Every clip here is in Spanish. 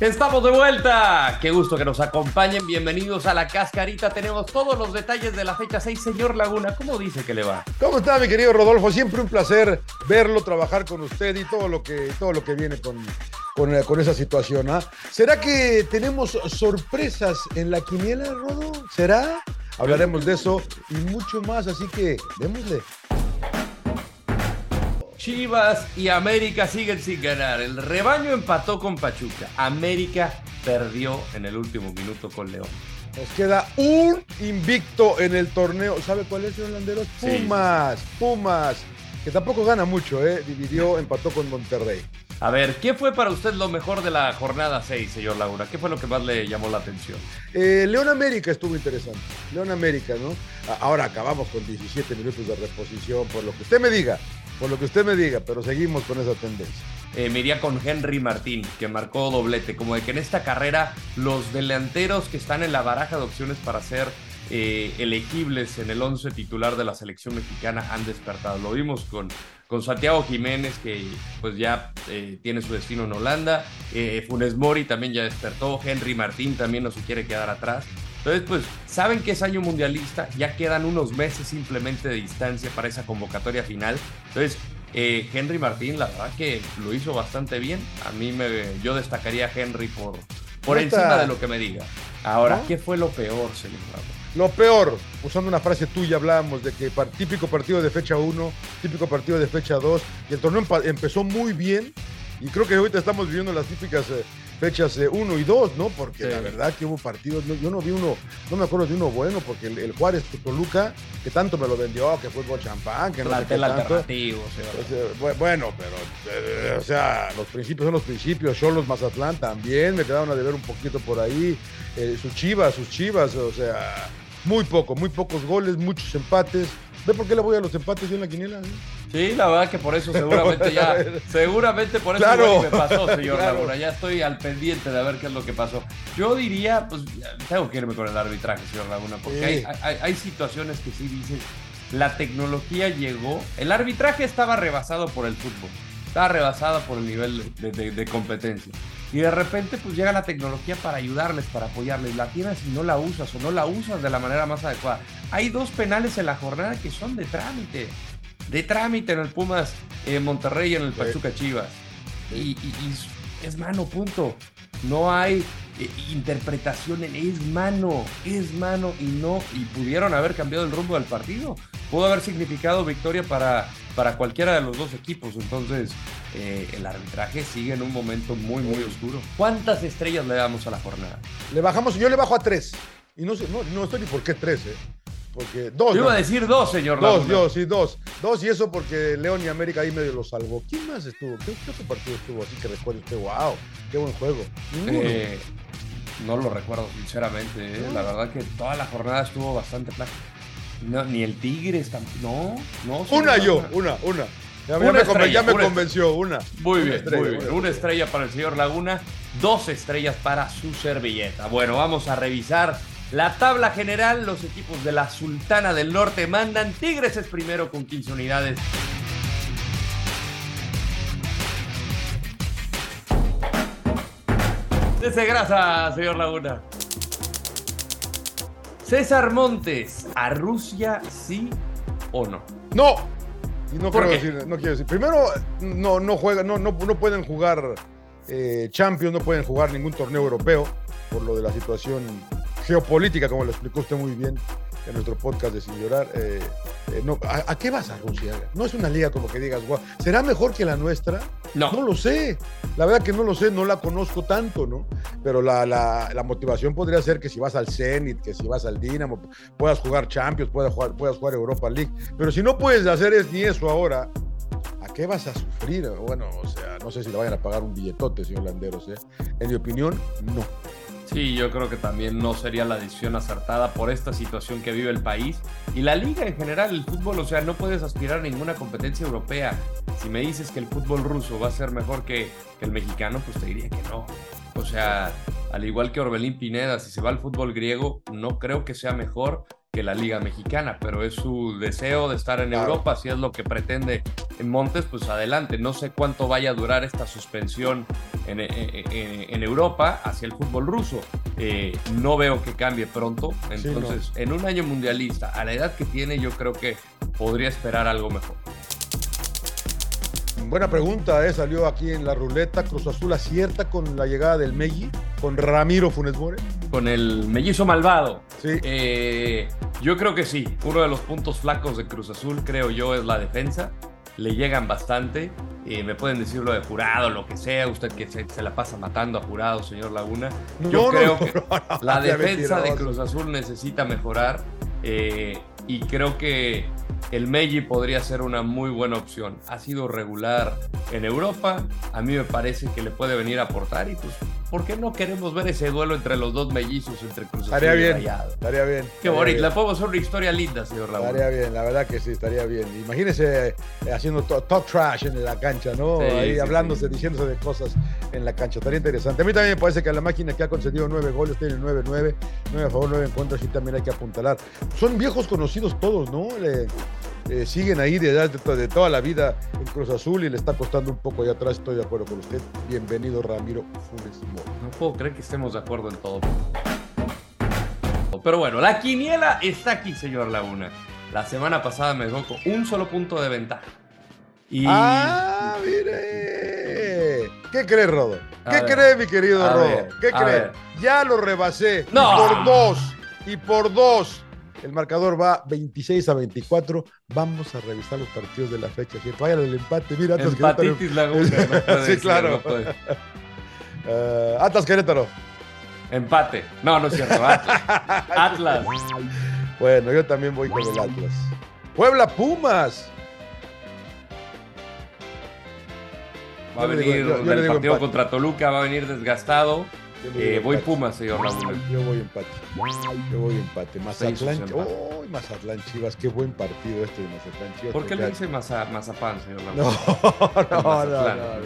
Estamos de vuelta. Qué gusto que nos acompañen. Bienvenidos a la cascarita. Tenemos todos los detalles de la fecha 6. Señor Laguna, ¿cómo dice que le va? ¿Cómo está, mi querido Rodolfo? Siempre un placer verlo, trabajar con usted y todo lo que, todo lo que viene con, con, eh, con esa situación. ¿ah? ¿Será que tenemos sorpresas en la quiniela, Rodo? ¿Será? Hablaremos de eso y mucho más, así que démosle. Chivas y América siguen sin ganar. El rebaño empató con Pachuca. América perdió en el último minuto con León. Nos queda un invicto en el torneo. ¿Sabe cuál es, señor Landeros? Sí. Pumas, Pumas, que tampoco gana mucho, ¿eh? Dividió, empató con Monterrey. A ver, ¿qué fue para usted lo mejor de la jornada 6, señor Laguna? ¿Qué fue lo que más le llamó la atención? Eh, León América estuvo interesante. León América, ¿no? Ahora acabamos con 17 minutos de reposición, por lo que usted me diga, por lo que usted me diga, pero seguimos con esa tendencia. Eh, me iría con Henry Martín, que marcó doblete. Como de que en esta carrera los delanteros que están en la baraja de opciones para ser eh, elegibles en el 11 titular de la selección mexicana han despertado. Lo vimos con, con Santiago Jiménez, que pues ya eh, tiene su destino en Holanda. Eh, Funes Mori también ya despertó. Henry Martín también no se quiere quedar atrás. Entonces, pues, saben que es año mundialista, ya quedan unos meses simplemente de distancia para esa convocatoria final. Entonces, eh, Henry Martín, la verdad que lo hizo bastante bien. A mí me, yo destacaría a Henry por, por encima de lo que me diga. Ahora, ¿No? ¿qué fue lo peor, señor Bravo? Lo peor, usando una frase tuya, hablábamos de que típico partido de fecha 1, típico partido de fecha 2, y el torneo empezó muy bien, y creo que ahorita estamos viviendo las típicas eh, fechas 1 y 2, ¿no? Porque Sí. la verdad que hubo partidos, no- yo no vi uno, no me acuerdo de uno bueno, porque el, el Juárez Toluca, que tanto me lo vendió, que fue con champán, que no sé qué tanto. bu- Bueno, pero, eh, o sea, los principios son los principios. Cholos Mazatlán también me quedaron a deber un poquito por ahí. Eh, sus chivas, sus chivas, o sea, muy poco, muy pocos goles, muchos empates. ¿Ve por qué le voy a los empates yo en la quiniela? eh? Sí, la verdad que por eso seguramente ya, seguramente por eso Claro. igual me pasó, señor Claro. Laguna. Ya estoy al pendiente de ver qué es lo que pasó. Yo diría, pues tengo que irme con el arbitraje, señor Laguna, porque Sí. hay, hay- hay situaciones que sí dices, la tecnología llegó, el arbitraje estaba rebasado por el fútbol, estaba rebasada por el nivel de, de- de competencia. Y de repente pues llega la tecnología para ayudarles, para apoyarles. La tienes y no la usas o no la usas de la manera más adecuada. Hay dos penales en la jornada que son de trámite. De trámite en el Pumas eh, Monterrey y en el. Pachuca Chivas. Y, y- y es mano, punto. No hay eh, interpretación en es mano, es mano y no. Y pudieron haber cambiado el rumbo del partido. Pudo haber significado victoria para, para cualquiera de los dos equipos. Entonces, eh, el arbitraje sigue en un momento muy, muy oscuro. ¿Cuántas estrellas le damos a la jornada? Le bajamos, yo le bajo a tres. Y no sé, no, no estoy ni por qué tres, ¿eh? Porque dos. Yo iba no. a decir dos, señor Dos, Laguna. yo, sí, dos. Dos y eso porque León y América ahí medio lo salvó. ¿Quién más estuvo? ¿Qué, qué otro partido estuvo así que recuerde usted? ¡Wow! ¡Qué buen juego! Ninguno. Eh, no lo recuerdo, sinceramente. ¿eh? La verdad que toda la jornada estuvo bastante plana. No, ni el Tigres tampoco. No, no. una yo, una, una. Ya, me, estrella, ya me una convenció, una. Muy Una bien, estrella, muy bien. una Una estrella para el señor Laguna, dos estrellas para su servilleta. Bueno, vamos a revisar la tabla general. Los equipos de la Sultana del Norte mandan. Tigres es primero con 15 unidades. Dese grasa, señor Laguna. César Montes, ¿a Rusia sí o no? No. Y no ¿Por quiero decir, no quiero decir. Primero, no, no juegan, no, no, no pueden jugar eh, Champions, no pueden jugar ningún torneo europeo por lo de la situación geopolítica, como lo explicó usted muy bien en nuestro podcast de Sin Llorar. Eh, eh, no, ¿a, a qué vas a Rusia? No es una liga como que digas, "Guau, ¿será mejor que la nuestra? No. No lo sé. La verdad que no lo sé, no la conozco tanto, ¿no? Pero la, la- la motivación podría ser que si vas al Zenit, que si vas al Dinamo, puedas jugar Champions, puedas jugar, puedas jugar Europa League. Pero si no puedes hacer es, ni eso ahora, ¿a qué vas a sufrir? Bueno, o sea, no sé si le vayan a pagar un billetote, señor Landeros, ¿eh? En mi opinión, no. Sí, yo creo que también no sería la decisión acertada por esta situación que vive el país y la liga en general, el fútbol, o sea, no puedes aspirar a ninguna competencia europea. Si me dices que el fútbol ruso va a ser mejor que, que el mexicano, pues te diría que no. O sea, al igual que Orbelín Pineda, si se va al fútbol griego, no creo que sea mejor que la liga mexicana, pero es su deseo de estar en Claro. Europa, si es lo que pretende Montes, pues adelante. No sé cuánto vaya a durar esta suspensión en, en, Europa hacia el fútbol ruso. Eh, no veo que cambie pronto. Entonces, en un año mundialista, a la edad que tiene, yo creo que podría esperar algo mejor. Buena pregunta, ¿eh? salió aquí en la ruleta. Cruz Azul acierta con la llegada del Megui, con Ramiro Funes Mori. Con el mellizo malvado. Sí. Eh, yo creo que sí. Uno de los puntos flacos de Cruz Azul, creo yo, es la defensa. Le llegan bastante. Eh, me pueden decir lo de jurado, lo que sea. Usted que se, la pasa matando a jurado, señor Laguna. Yo creo que la defensa de Cruz Azul necesita mejorar. Eh, y creo que el Meiji podría ser una muy buena opción. Ha sido regular en Europa, a mí me parece que le puede venir a aportar y pues, ¿por qué no queremos ver ese duelo entre los dos mellizos, entre Cruz Azul estaría bien, Estaría bien. Qué bonito, le podemos hacer una historia linda, señor Raúl. Estaría bien, la verdad que sí, estaría bien. Imagínese eh, haciendo talk trash en la cancha, ¿no? Ahí hablándose, diciéndose de cosas en la cancha. Estaría interesante. A mí también me parece que la máquina que ha concedido nueve goles tiene nueve, nueve, nueve a favor, nueve en contra, sí también hay que apuntalar. Son viejos conocidos todos, ¿no? Le, eh, siguen ahí de, de, toda la vida en Cruz Azul y le está costando un poco allá atrás, estoy de acuerdo con usted. Bienvenido Ramiro Funes No puedo creer que estemos de acuerdo en todo. Pero bueno, la quiniela está aquí, señor Laguna. La semana pasada me dejó con un solo punto de ventaja. Y... ¡Ah, mire! ¿Qué cree, Rodo? ¿Qué cree, mi querido Rodo? ¿Qué cree? Ya lo rebasé. No. por dos. Y por dos. El marcador va 26 a 24. Vamos a revisar los partidos de la fecha. Si vaya el empate, mira, Atlas Empatitis Laguna. sí, claro. Uh, Atlas Querétaro. Empate. No, no es cierto. Atlas. Atlas. Bueno, yo también voy con el Atlas. Puebla Pumas. Va a venir el partido contra Toluca, va a venir desgastado. Eh, voy Pumas, señor Raúl. Yo voy empate. Yo voy empate. Mazatlán. Oh, Mazatlán Chivas. Qué buen partido este de Mazatlán Chivas. ¿Por qué le dice Mazapán, señor Raúl? No, no, no, no,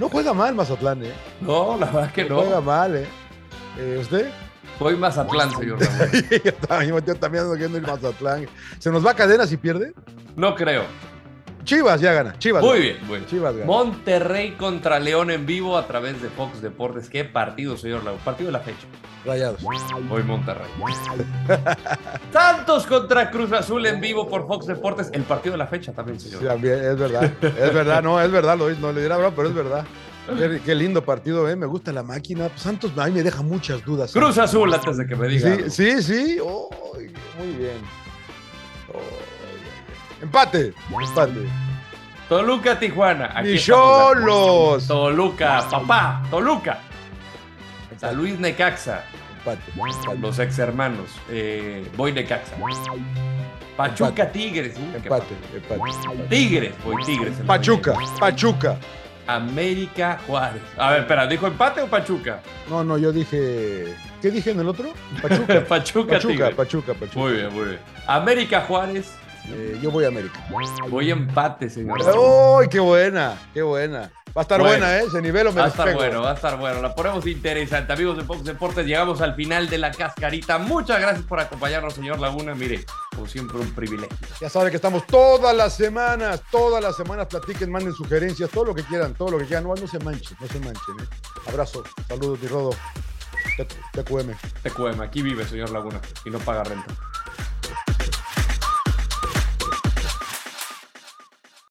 no. juega mal Mazatlán, ¿eh? No, la verdad es que no. Juega mal, ¿eh? eh ¿Usted? Voy Mazatlán, señor Raúl. yo, también, yo también ando viendo el Mazatlán. ¿Se nos va a cadena si pierde? No creo. Chivas ya gana. Chivas. Muy bien, muy Chivas gana. Monterrey contra León en vivo a través de Fox Deportes. Qué partido, señor Lau. Partido de la fecha. Rayados. Hoy Monterrey. Santos contra Cruz Azul en vivo por Fox Deportes. El partido de la fecha también, señor. Sí, también, es verdad. Es verdad, no, es verdad. Lo, no le dirá bravo, pero es verdad. Qué, lindo partido, ¿eh? Me gusta la máquina. Santos a mí me deja muchas dudas. Cruz Azul, antes de que me diga. Sí, sí, sí. muy bien. Empate. Empate. Toluca, Tijuana. Aquí Cholos. Toluca, papá. Toluca. San Luis Necaxa. Empate. Los ex hermanos. Eh, voy Necaxa. Pachuca Tigres. empate, empate. Tigres, voy Tigres. Pachuca, Pachuca. América Juárez. A ver, espera, ¿dijo empate o Pachuca? No, no, yo dije. ¿Qué dije en el otro? Pachuca. Pachuca, Pachuca, Pachuca, Pachuca. Muy bien, muy bien. América Juárez. Eh, yo voy a América. Voy empate, señor. ¡Uy, qué buena! ¡Qué buena! Va a estar buena, ¿eh? Ese nivel me Va a estar bueno, va a estar bueno. La ponemos interesante. Amigos de Fox Deportes, llegamos al final de la cascarita. Muchas gracias por acompañarnos, señor Laguna. Mire, como siempre, un privilegio. Ya saben que estamos todas las semanas, todas las semanas platiquen, manden sugerencias, todo lo que quieran, todo lo que quieran. No, no se manchen, no se manchen. ¿eh? Abrazo, saludos, mi rodo. TQM. TQM, aquí vive, señor Laguna, y no paga renta.